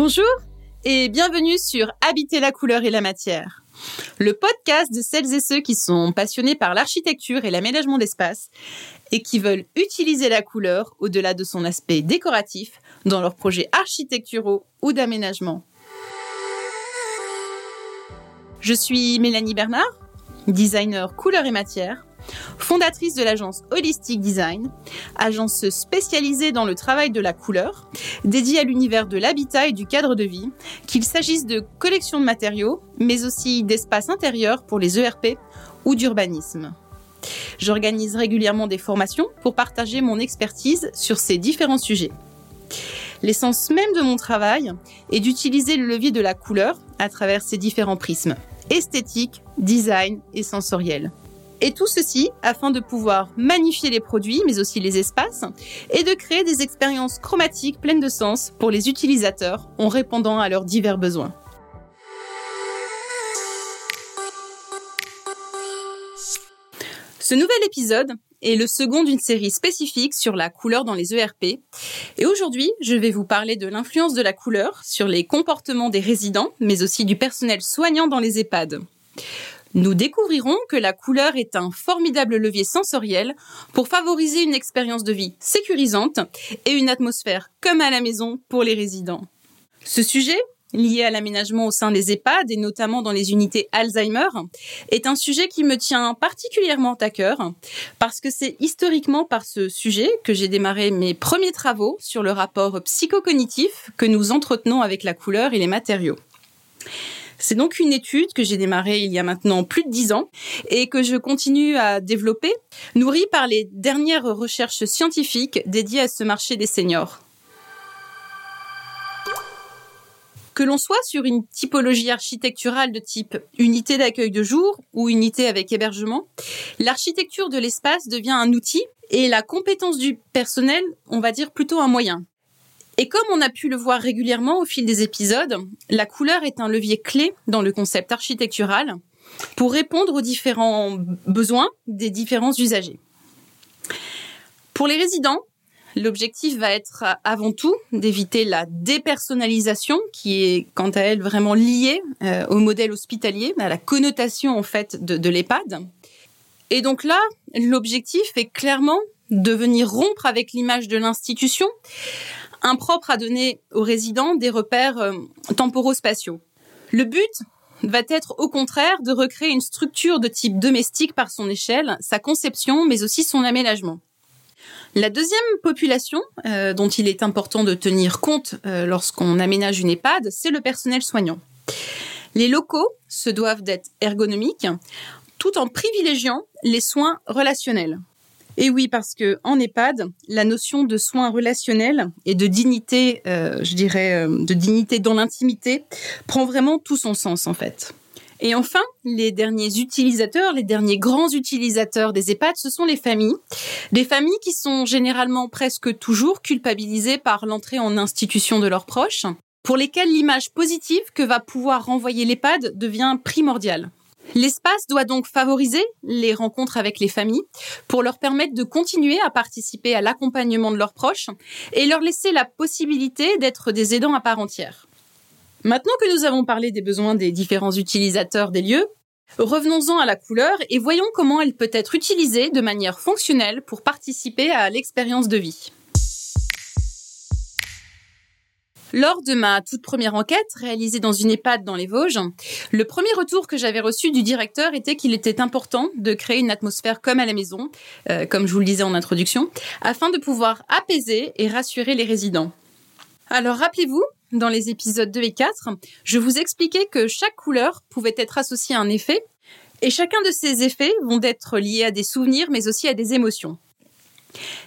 Bonjour et bienvenue sur Habiter la couleur et la matière, le podcast de celles et ceux qui sont passionnés par l'architecture et l'aménagement d'espace et qui veulent utiliser la couleur au-delà de son aspect décoratif dans leurs projets architecturaux ou d'aménagement. Je suis Mélanie Bernard, designer couleur et matière, fondatrice de l'agence Holistic Design, agence spécialisée dans le travail de la couleur, dédiée à l'univers de l'habitat et du cadre de vie, qu'il s'agisse de collection de matériaux, mais aussi d'espaces intérieurs pour les ERP ou d'urbanisme. J'organise régulièrement des formations pour partager mon expertise sur ces différents sujets. L'essence même de mon travail est d'utiliser le levier de la couleur à travers ces différents prismes esthétique, design et sensoriel. Et tout ceci afin de pouvoir magnifier les produits, mais aussi les espaces, et de créer des expériences chromatiques pleines de sens pour les utilisateurs en répondant à leurs divers besoins. Ce nouvel épisode est le second d'une série spécifique sur la couleur dans les ERP. Et aujourd'hui, je vais vous parler de l'influence de la couleur sur les comportements des résidents, mais aussi du personnel soignant dans les EHPAD. Nous découvrirons que la couleur est un formidable levier sensoriel pour favoriser une expérience de vie sécurisante et une atmosphère comme à la maison pour les résidents. Ce sujet, lié à l'aménagement au sein des EHPAD et notamment dans les unités Alzheimer est un sujet qui me tient particulièrement à cœur parce que c'est historiquement par ce sujet que j'ai démarré mes premiers travaux sur le rapport psychocognitif que nous entretenons avec la couleur et les matériaux. C'est donc une étude que j'ai démarrée il y a maintenant plus de dix ans et que je continue à développer, nourrie par les dernières recherches scientifiques dédiées à ce marché des seniors. Que l'on soit sur une typologie architecturale de type unité d'accueil de jour ou unité avec hébergement, l'architecture de l'espace devient un outil et la compétence du personnel, on va dire plutôt un moyen. Et comme on a pu le voir régulièrement au fil des épisodes, la couleur est un levier clé dans le concept architectural pour répondre aux différents besoins des différents usagers. Pour les résidents, L'objectif va être avant tout d'éviter la dépersonnalisation qui est quant à elle vraiment liée euh, au modèle hospitalier, à la connotation en fait de, de l'EHPAD. Et donc là, l'objectif est clairement de venir rompre avec l'image de l'institution, impropre à donner aux résidents des repères euh, temporo-spatiaux. Le but va être au contraire de recréer une structure de type domestique par son échelle, sa conception, mais aussi son aménagement. La deuxième population euh, dont il est important de tenir compte euh, lorsqu'on aménage une EHPAD, c'est le personnel soignant. Les locaux se doivent d'être ergonomiques tout en privilégiant les soins relationnels. Et oui, parce que en EHPAD, la notion de soins relationnels et de dignité, euh, je dirais, de dignité dans l'intimité, prend vraiment tout son sens en fait. Et enfin, les derniers utilisateurs, les derniers grands utilisateurs des EHPAD, ce sont les familles. Des familles qui sont généralement presque toujours culpabilisées par l'entrée en institution de leurs proches, pour lesquelles l'image positive que va pouvoir renvoyer l'EHPAD devient primordiale. L'espace doit donc favoriser les rencontres avec les familles pour leur permettre de continuer à participer à l'accompagnement de leurs proches et leur laisser la possibilité d'être des aidants à part entière. Maintenant que nous avons parlé des besoins des différents utilisateurs des lieux, revenons-en à la couleur et voyons comment elle peut être utilisée de manière fonctionnelle pour participer à l'expérience de vie. Lors de ma toute première enquête réalisée dans une EHPAD dans les Vosges, le premier retour que j'avais reçu du directeur était qu'il était important de créer une atmosphère comme à la maison, euh, comme je vous le disais en introduction, afin de pouvoir apaiser et rassurer les résidents. Alors rappelez-vous, dans les épisodes 2 et 4, je vous expliquais que chaque couleur pouvait être associée à un effet, et chacun de ces effets vont être liés à des souvenirs, mais aussi à des émotions.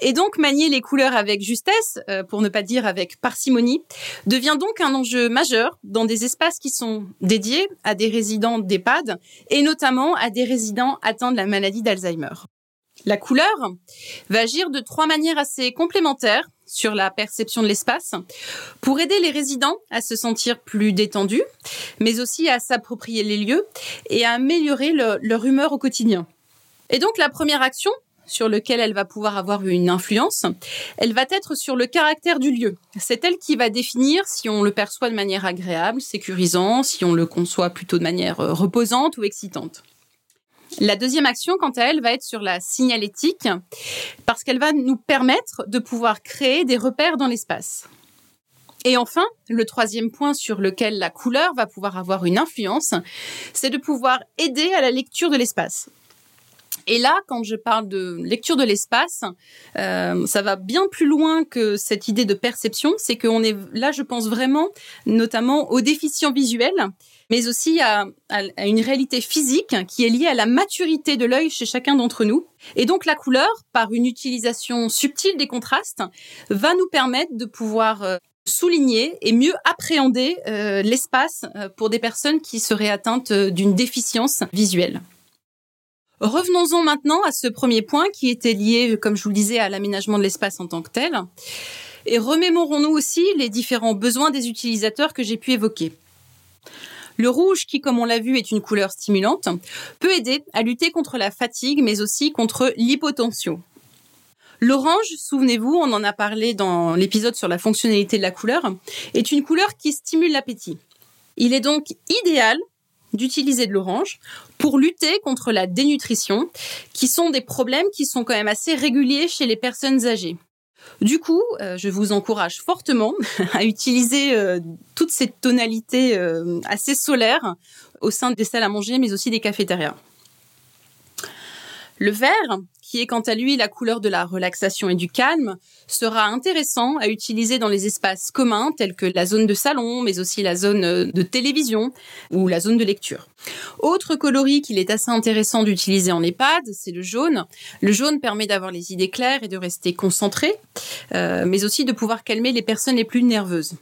Et donc manier les couleurs avec justesse, euh, pour ne pas dire avec parcimonie, devient donc un enjeu majeur dans des espaces qui sont dédiés à des résidents d'EHPAD et notamment à des résidents atteints de la maladie d'Alzheimer. La couleur va agir de trois manières assez complémentaires sur la perception de l'espace pour aider les résidents à se sentir plus détendus, mais aussi à s'approprier les lieux et à améliorer leur humeur au quotidien. Et donc la première action sur lequel elle va pouvoir avoir une influence, elle va être sur le caractère du lieu. C'est elle qui va définir si on le perçoit de manière agréable, sécurisant, si on le conçoit plutôt de manière euh, reposante ou excitante. La deuxième action, quant à elle, va être sur la signalétique, parce qu'elle va nous permettre de pouvoir créer des repères dans l'espace. Et enfin, le troisième point sur lequel la couleur va pouvoir avoir une influence, c'est de pouvoir aider à la lecture de l'espace. Et là, quand je parle de lecture de l'espace, euh, ça va bien plus loin que cette idée de perception. C'est qu'on est là, je pense vraiment, notamment aux déficients visuels, mais aussi à, une réalité physique qui est liée à la maturité de l'œil chez chacun d'entre nous. Et donc la couleur, par une utilisation subtile des contrastes, va nous permettre de pouvoir euh, souligner et mieux appréhender euh, l'espace pour des personnes qui seraient atteintes d'une déficience visuelle. Revenons-en maintenant à ce premier point qui était lié, comme je vous le disais, à l'aménagement de l'espace en tant que tel. Et remémorons-nous aussi les différents besoins des utilisateurs que j'ai pu évoquer. Le rouge, qui, comme on l'a vu, est une couleur stimulante, peut aider à lutter contre la fatigue, mais aussi contre l'hypotension. L'orange, souvenez-vous, on en a parlé dans l'épisode sur la fonctionnalité de la couleur, est une couleur qui stimule l'appétit. Il est donc idéal d'utiliser de l'orange pour lutter contre la dénutrition, qui sont des problèmes qui sont quand même assez réguliers chez les personnes âgées. Du coup, euh, je vous encourage fortement à utiliser euh, toutes ces tonalités euh, assez solaires au sein des salles à manger, mais aussi des cafétérias. Le vert, qui est quant à lui la couleur de la relaxation et du calme, sera intéressant à utiliser dans les espaces communs tels que la zone de salon, mais aussi la zone euh, de télévision ou la zone de lecture. Autre coloris qu'il est assez intéressant d'utiliser en EHPAD, c'est le jaune. Le jaune permet d'avoir les idées claires et de rester concentré, euh, mais aussi de pouvoir calmer les personnes les plus nerveuses.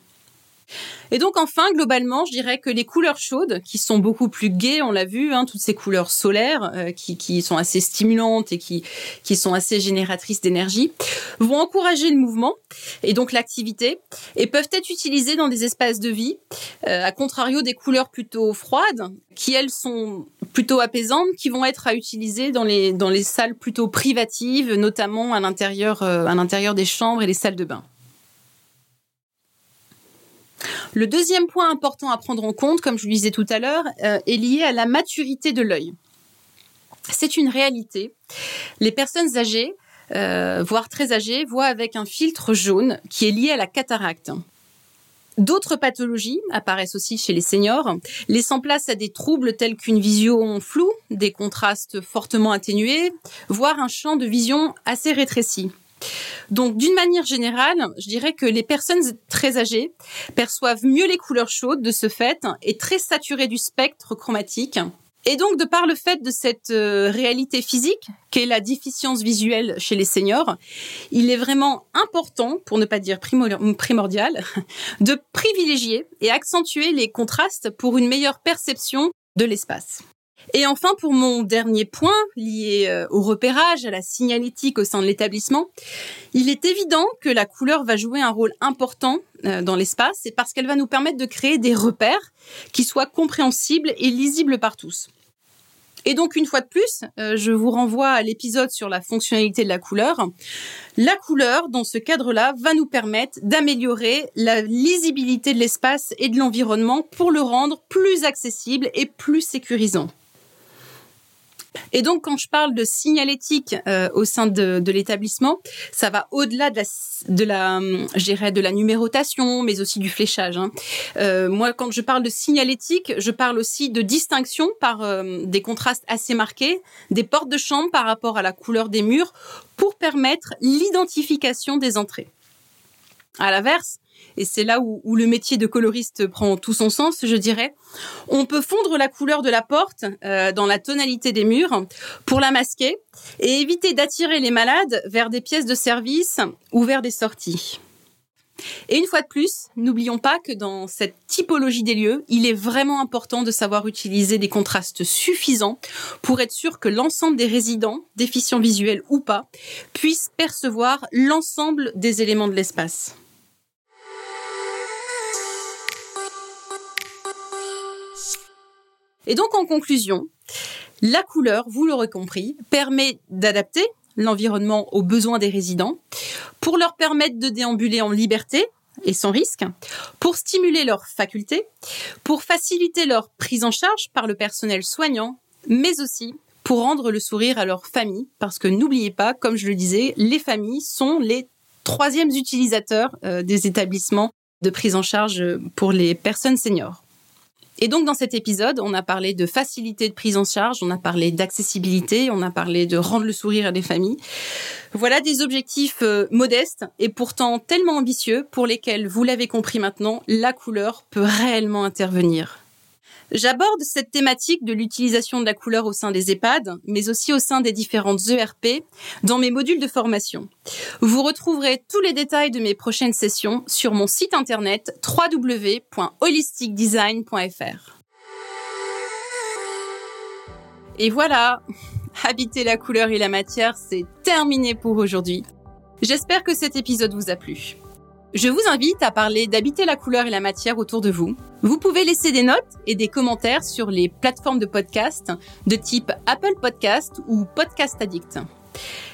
Et donc enfin, globalement, je dirais que les couleurs chaudes, qui sont beaucoup plus gaies, on l'a vu, hein, toutes ces couleurs solaires euh, qui, qui, sont assez stimulantes et qui, qui sont assez génératrices d'énergie, vont encourager le mouvement et donc l'activité et peuvent être utilisées dans des espaces de vie, euh, à contrario des couleurs plutôt froides, qui elles sont plutôt apaisantes, qui vont être à utiliser dans les, dans les salles plutôt privatives, notamment à l'intérieur, euh, à l'intérieur des chambres et les salles de bain. Le deuxième point important à prendre en compte, comme je le disais tout à l'heure, euh, est lié à la maturité de l'œil. C'est une réalité. Les personnes âgées, euh, voire très âgées, voient avec un filtre jaune qui est lié à la cataracte. D'autres pathologies apparaissent aussi chez les seniors, laissant place à des troubles tels qu'une vision floue, des contrastes fortement atténués, voire un champ de vision assez rétréci. Donc, d'une manière générale, je dirais que les personnes très âgées perçoivent mieux les couleurs chaudes de ce fait et très saturées du spectre chromatique. Et donc, de par le fait de cette euh, réalité physique qu'est la déficience visuelle chez les seniors, il est vraiment important, pour ne pas dire primordial, de privilégier et accentuer les contrastes pour une meilleure perception de l'espace. Et enfin, pour mon dernier point lié euh, au repérage, à la signalétique au sein de l'établissement, il est évident que la couleur va jouer un rôle important euh, dans l'espace, c'est parce qu'elle va nous permettre de créer des repères qui soient compréhensibles et lisibles par tous. Et donc, une fois de plus, euh, je vous renvoie à l'épisode sur la fonctionnalité de la couleur. La couleur, dans ce cadre-là, va nous permettre d'améliorer la lisibilité de l'espace et de l'environnement pour le rendre plus accessible et plus sécurisant. Et donc, quand je parle de signalétique euh, au sein de, l'établissement, ça va au-delà de la, de la, de la numérotation, mais aussi du fléchage. Hein. Euh, moi, quand je parle de signalétique, je parle aussi de distinction par euh, des contrastes assez marqués, des portes de chambre par rapport à la couleur des murs, pour permettre l'identification des entrées. À l'inverse, et c'est là où, le métier de coloriste prend tout son sens, je dirais. On peut fondre la couleur de la porte euh, dans la tonalité des murs pour la masquer et éviter d'attirer les malades vers des pièces de service ou vers des sorties. Et une fois de plus, n'oublions pas que dans cette typologie des lieux, il est vraiment important de savoir utiliser des contrastes suffisants pour être sûr que l'ensemble des résidents, déficients visuels ou pas, puissent percevoir l'ensemble des éléments de l'espace. Et donc, en conclusion, la couleur, vous l'aurez compris, permet d'adapter l'environnement aux besoins des résidents, pour leur permettre de déambuler en liberté et sans risque, pour stimuler leurs facultés, pour faciliter leur prise en charge par le personnel soignant, mais aussi pour rendre le sourire à leurs familles, parce que n'oubliez pas, comme je le disais, les familles sont les troisièmes utilisateurs euh, des établissements de prise en charge pour les personnes seniors. Et donc dans cet épisode, on a parlé de facilité de prise en charge, on a parlé d'accessibilité, on a parlé de rendre le sourire à des familles. Voilà des objectifs euh, modestes et pourtant tellement ambitieux pour lesquels, vous l'avez compris maintenant, la couleur peut réellement intervenir. J'aborde cette thématique de l'utilisation de la couleur au sein des EHPAD, mais aussi au sein des différentes ERP, dans mes modules de formation. Vous retrouverez tous les détails de mes prochaines sessions sur mon site internet www.holisticdesign.fr. Et voilà, habiter la couleur et la matière, c'est terminé pour aujourd'hui. J'espère que cet épisode vous a plu. Je vous invite à parler d'habiter la couleur et la matière autour de vous. Vous pouvez laisser des notes et des commentaires sur les plateformes de podcast de type Apple Podcast ou Podcast Addict.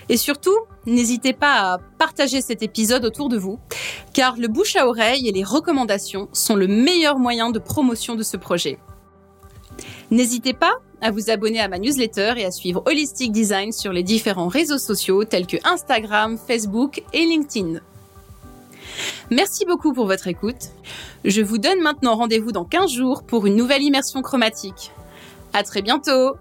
Et surtout, n'hésitez pas à partager cet épisode autour de vous, car le bouche à oreille et les recommandations sont le meilleur moyen de promotion de ce projet. N'hésitez pas à vous abonner à ma newsletter et à suivre Holistic Design sur les différents réseaux sociaux tels que Instagram, Facebook et LinkedIn. Merci beaucoup pour votre écoute. Je vous donne maintenant rendez-vous dans 15 jours pour une nouvelle immersion chromatique. À très bientôt!